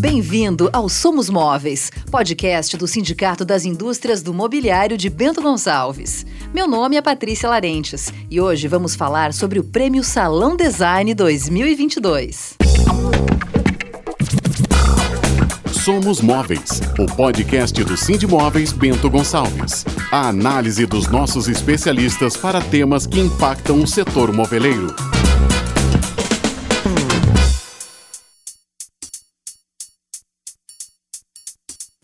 Bem-vindo ao Somos Móveis, podcast do Sindicato das Indústrias do Mobiliário de Bento Gonçalves. Meu nome é Patrícia Larentes e hoje vamos falar sobre o Prêmio Salão Design 2022. Somos Móveis, o podcast do Cindy Móveis Bento Gonçalves. A análise dos nossos especialistas para temas que impactam o setor moveleiro.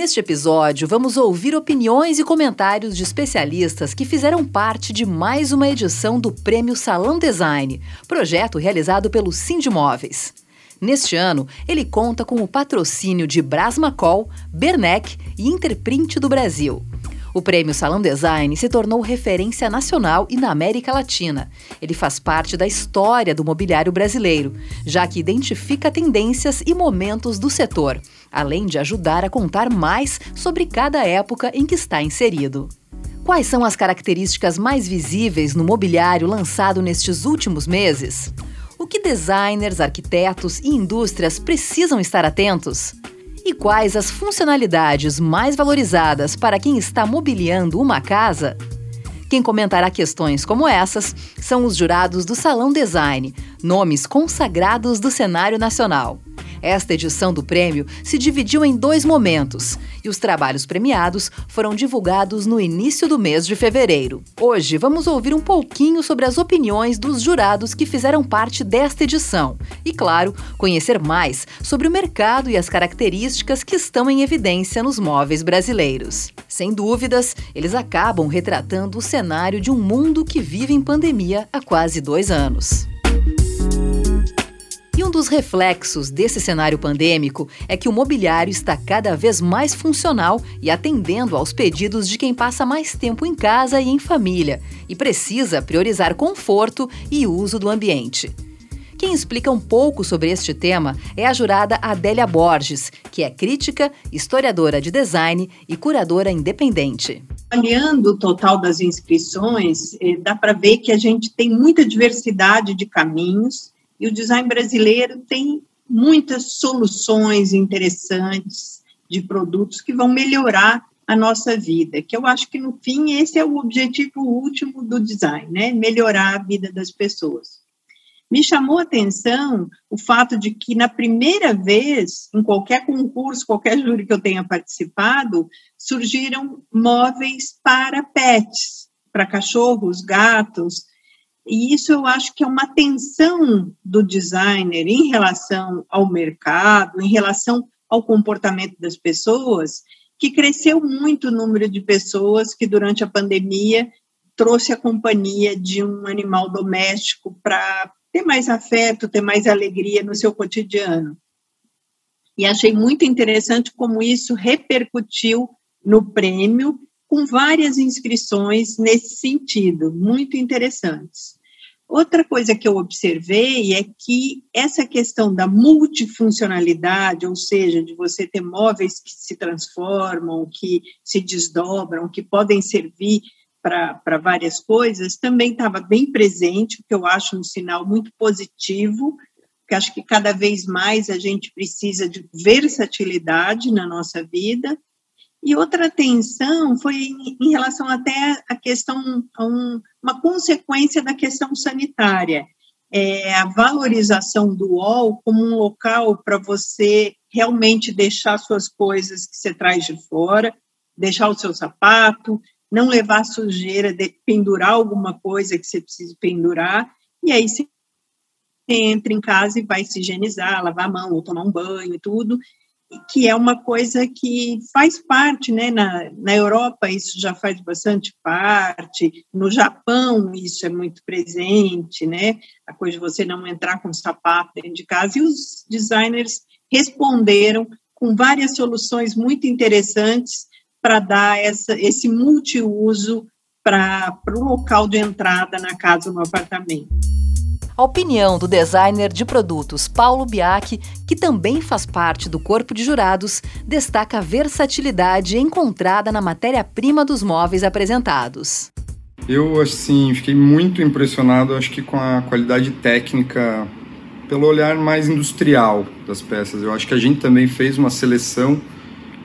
Neste episódio, vamos ouvir opiniões e comentários de especialistas que fizeram parte de mais uma edição do Prêmio Salão Design, projeto realizado pelo Móveis. Neste ano, ele conta com o patrocínio de Brasmacol, Bernec e Interprint do Brasil. O prêmio Salão Design se tornou referência nacional e na América Latina. Ele faz parte da história do mobiliário brasileiro, já que identifica tendências e momentos do setor, além de ajudar a contar mais sobre cada época em que está inserido. Quais são as características mais visíveis no mobiliário lançado nestes últimos meses? O que designers, arquitetos e indústrias precisam estar atentos? E quais as funcionalidades mais valorizadas para quem está mobiliando uma casa? Quem comentará questões como essas são os jurados do Salão Design, nomes consagrados do cenário nacional. Esta edição do prêmio se dividiu em dois momentos e os trabalhos premiados foram divulgados no início do mês de fevereiro. Hoje vamos ouvir um pouquinho sobre as opiniões dos jurados que fizeram parte desta edição e, claro, conhecer mais sobre o mercado e as características que estão em evidência nos móveis brasileiros. Sem dúvidas, eles acabam retratando o cenário de um mundo que vive em pandemia há quase dois anos. Um dos reflexos desse cenário pandêmico é que o mobiliário está cada vez mais funcional e atendendo aos pedidos de quem passa mais tempo em casa e em família e precisa priorizar conforto e uso do ambiente. Quem explica um pouco sobre este tema é a jurada Adélia Borges, que é crítica, historiadora de design e curadora independente. Olhando o total das inscrições, eh, dá para ver que a gente tem muita diversidade de caminhos e o design brasileiro tem muitas soluções interessantes de produtos que vão melhorar a nossa vida, que eu acho que no fim esse é o objetivo último do design, né? Melhorar a vida das pessoas. Me chamou a atenção o fato de que na primeira vez, em qualquer concurso, qualquer júri que eu tenha participado, surgiram móveis para pets, para cachorros, gatos, e isso eu acho que é uma atenção do designer em relação ao mercado, em relação ao comportamento das pessoas, que cresceu muito o número de pessoas que durante a pandemia trouxe a companhia de um animal doméstico para ter mais afeto, ter mais alegria no seu cotidiano. E achei muito interessante como isso repercutiu no prêmio, com várias inscrições nesse sentido, muito interessantes. Outra coisa que eu observei é que essa questão da multifuncionalidade, ou seja, de você ter móveis que se transformam, que se desdobram, que podem servir para várias coisas, também estava bem presente, o que eu acho um sinal muito positivo, porque acho que cada vez mais a gente precisa de versatilidade na nossa vida, e outra atenção foi em, em relação até à questão, a um, uma consequência da questão sanitária, é a valorização do UOL como um local para você realmente deixar suas coisas que você traz de fora, deixar o seu sapato, não levar sujeira, de pendurar alguma coisa que você precise pendurar, e aí você entra em casa e vai se higienizar, lavar a mão, ou tomar um banho e tudo, que é uma coisa que faz parte, né, na, na Europa isso já faz bastante parte, no Japão isso é muito presente, né, a coisa de você não entrar com sapato dentro de casa, e os designers responderam com várias soluções muito interessantes para dar essa, esse multiuso para o local de entrada na casa no apartamento. A opinião do designer de produtos Paulo Biac, que também faz parte do corpo de jurados, destaca a versatilidade encontrada na matéria-prima dos móveis apresentados. Eu, assim, fiquei muito impressionado, acho que com a qualidade técnica pelo olhar mais industrial das peças. Eu acho que a gente também fez uma seleção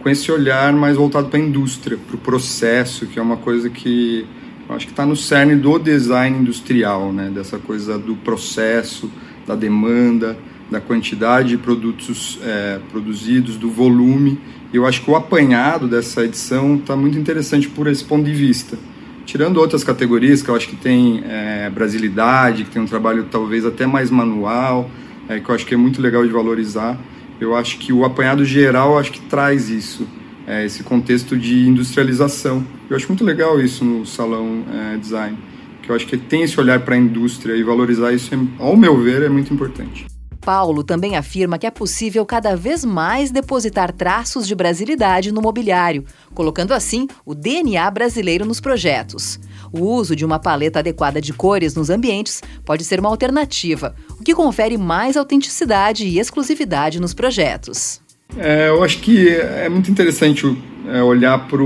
com esse olhar mais voltado para a indústria, para o processo, que é uma coisa que acho que está no cerne do design industrial, né? dessa coisa do processo, da demanda, da quantidade de produtos é, produzidos, do volume. Eu acho que o apanhado dessa edição está muito interessante por esse ponto de vista. Tirando outras categorias que eu acho que tem é, brasilidade, que tem um trabalho talvez até mais manual, é, que eu acho que é muito legal de valorizar, eu acho que o apanhado geral acho que traz isso, é, esse contexto de industrialização. Eu acho muito legal isso no salão é, design, que eu acho que tem esse olhar para a indústria e valorizar isso, é, ao meu ver, é muito importante. Paulo também afirma que é possível cada vez mais depositar traços de brasilidade no mobiliário, colocando assim o DNA brasileiro nos projetos. O uso de uma paleta adequada de cores nos ambientes pode ser uma alternativa, o que confere mais autenticidade e exclusividade nos projetos. É, eu acho que é muito interessante é, olhar para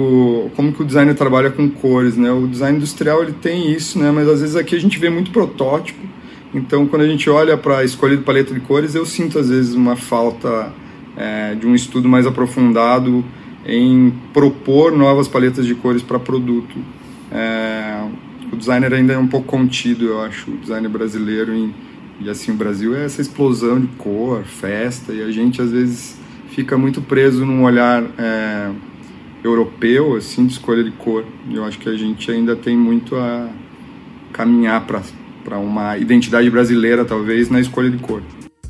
como que o designer trabalha com cores, né? O design industrial ele tem isso, né? Mas às vezes aqui a gente vê muito protótipo então, quando a gente olha para a escolha de paleta de cores, eu sinto às vezes uma falta é, de um estudo mais aprofundado em propor novas paletas de cores para produto. É, o designer ainda é um pouco contido, eu acho, o designer brasileiro em, e assim o Brasil é essa explosão de cor, festa e a gente às vezes fica muito preso num olhar é, europeu assim de escolha de cor. Eu acho que a gente ainda tem muito a caminhar para para uma identidade brasileira, talvez, na escolha de cor.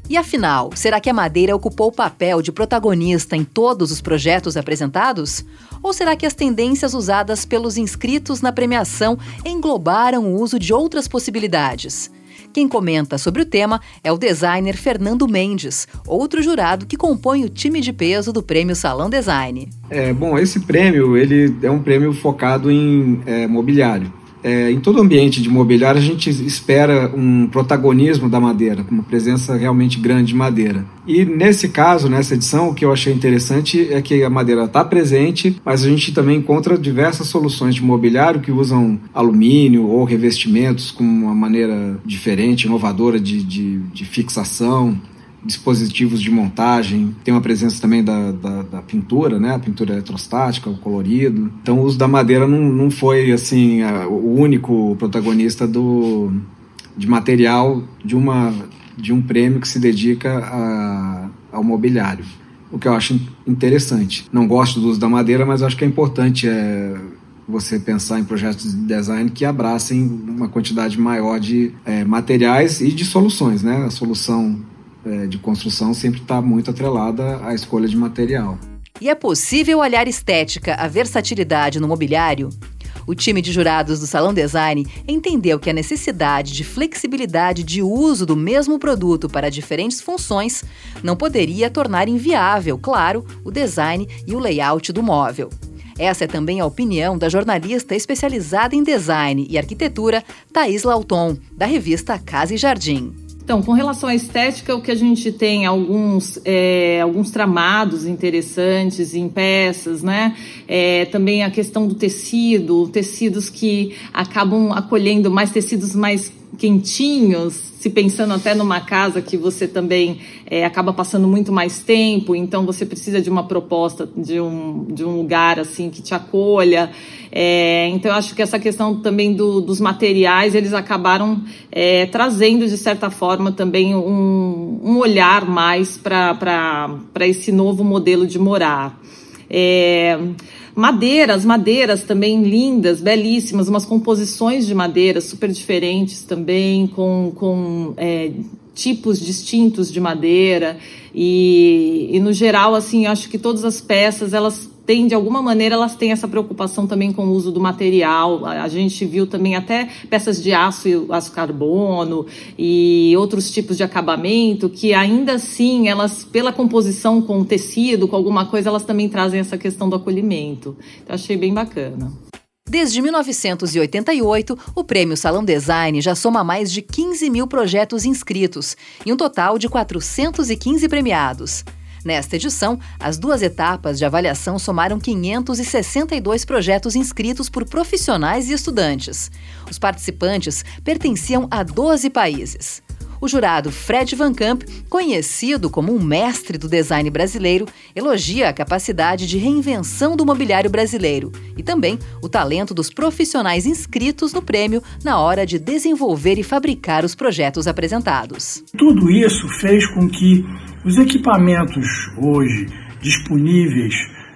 E afinal, será que a madeira ocupou o papel de protagonista em todos os projetos apresentados? Ou será que as tendências usadas pelos inscritos na premiação englobaram o uso de outras possibilidades? Quem comenta sobre o tema é o designer Fernando Mendes, outro jurado que compõe o time de peso do Prêmio Salão Design. É, bom, esse prêmio ele é um prêmio focado em é, mobiliário. É, em todo ambiente de mobiliário, a gente espera um protagonismo da madeira, uma presença realmente grande de madeira. E nesse caso, nessa edição, o que eu achei interessante é que a madeira está presente, mas a gente também encontra diversas soluções de mobiliário que usam alumínio ou revestimentos com uma maneira diferente, inovadora de, de, de fixação dispositivos de montagem, tem uma presença também da, da, da, pintura, né? A pintura eletrostática, o colorido. Então o uso da madeira não, não foi assim a, o único protagonista do, de material de, uma, de um prêmio que se dedica a, ao mobiliário. O que eu acho interessante. Não gosto do uso da madeira, mas acho que é importante é, você pensar em projetos de design que abracem uma quantidade maior de é, materiais e de soluções, né? A solução de construção sempre está muito atrelada à escolha de material. E é possível olhar estética, a versatilidade no mobiliário? O time de jurados do Salão Design entendeu que a necessidade de flexibilidade de uso do mesmo produto para diferentes funções não poderia tornar inviável, claro, o design e o layout do móvel. Essa é também a opinião da jornalista especializada em design e arquitetura, Thaís Lauton, da revista Casa e Jardim. Então, com relação à estética, o que a gente tem alguns, é, alguns tramados interessantes em peças, né? É, também a questão do tecido, tecidos que acabam acolhendo mais tecidos mais quentinhos, se pensando até numa casa que você também é, acaba passando muito mais tempo, então você precisa de uma proposta de um, de um lugar assim que te acolha. É, então eu acho que essa questão também do, dos materiais eles acabaram é, trazendo de certa forma também um, um olhar mais para esse novo modelo de morar. Madeiras, madeiras também lindas, belíssimas, umas composições de madeira super diferentes também, com, com é, tipos distintos de madeira. E, e no geral, assim, acho que todas as peças, elas têm, de alguma maneira, elas têm essa preocupação também com o uso do material. A, gente viu também até peças de aço e aço carbono e outros tipos de acabamento que ainda assim, elas, pela composição com tecido, com alguma coisa, elas também trazem essa questão do acolhimento. Então, achei bem bacana. Desde 1988, o Prêmio Salão Design já soma mais de 15 mil projetos inscritos e um total de 415 premiados. Nesta edição, as duas etapas de avaliação somaram 562 projetos inscritos por profissionais e estudantes. Os participantes pertenciam a 12 países. O jurado Fred Van Camp, conhecido como um mestre do design brasileiro, elogia a capacidade de reinvenção do mobiliário brasileiro e também o talento dos profissionais inscritos no prêmio na hora de desenvolver e fabricar os projetos apresentados. Tudo isso fez com que os equipamentos hoje disponíveis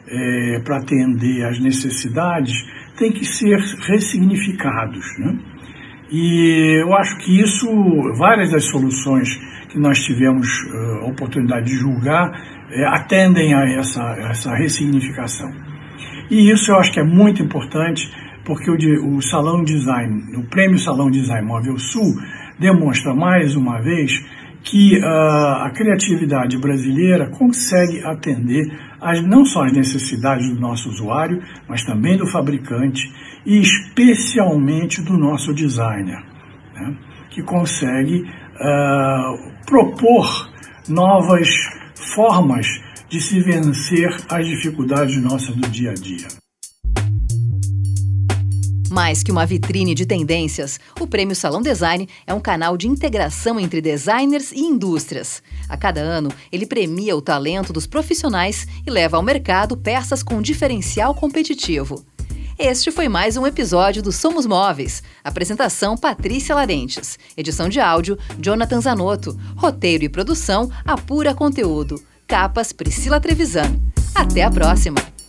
é, para atender às necessidades têm que ser ressignificados. Né? E eu acho que isso, várias das soluções que nós tivemos uh, oportunidade de julgar, uh, atendem a essa, essa ressignificação. E isso eu acho que é muito importante, porque o, o Salão Design, o Prêmio Salão Design Móvel Sul, demonstra mais uma vez que uh, a criatividade brasileira consegue atender as, não só as necessidades do nosso usuário, mas também do fabricante e especialmente do nosso designer, né, que consegue uh, propor novas formas de se vencer as dificuldades nossas do dia a dia. Mais que uma vitrine de tendências, o Prêmio Salão Design é um canal de integração entre designers e indústrias. A cada ano, ele premia o talento dos profissionais e leva ao mercado peças com diferencial competitivo. Este foi mais um episódio do Somos Móveis. Apresentação Patrícia Larentes. Edição de áudio Jonathan Zanotto. Roteiro e produção Apura Conteúdo. Capas Priscila Trevisan. Até a próxima!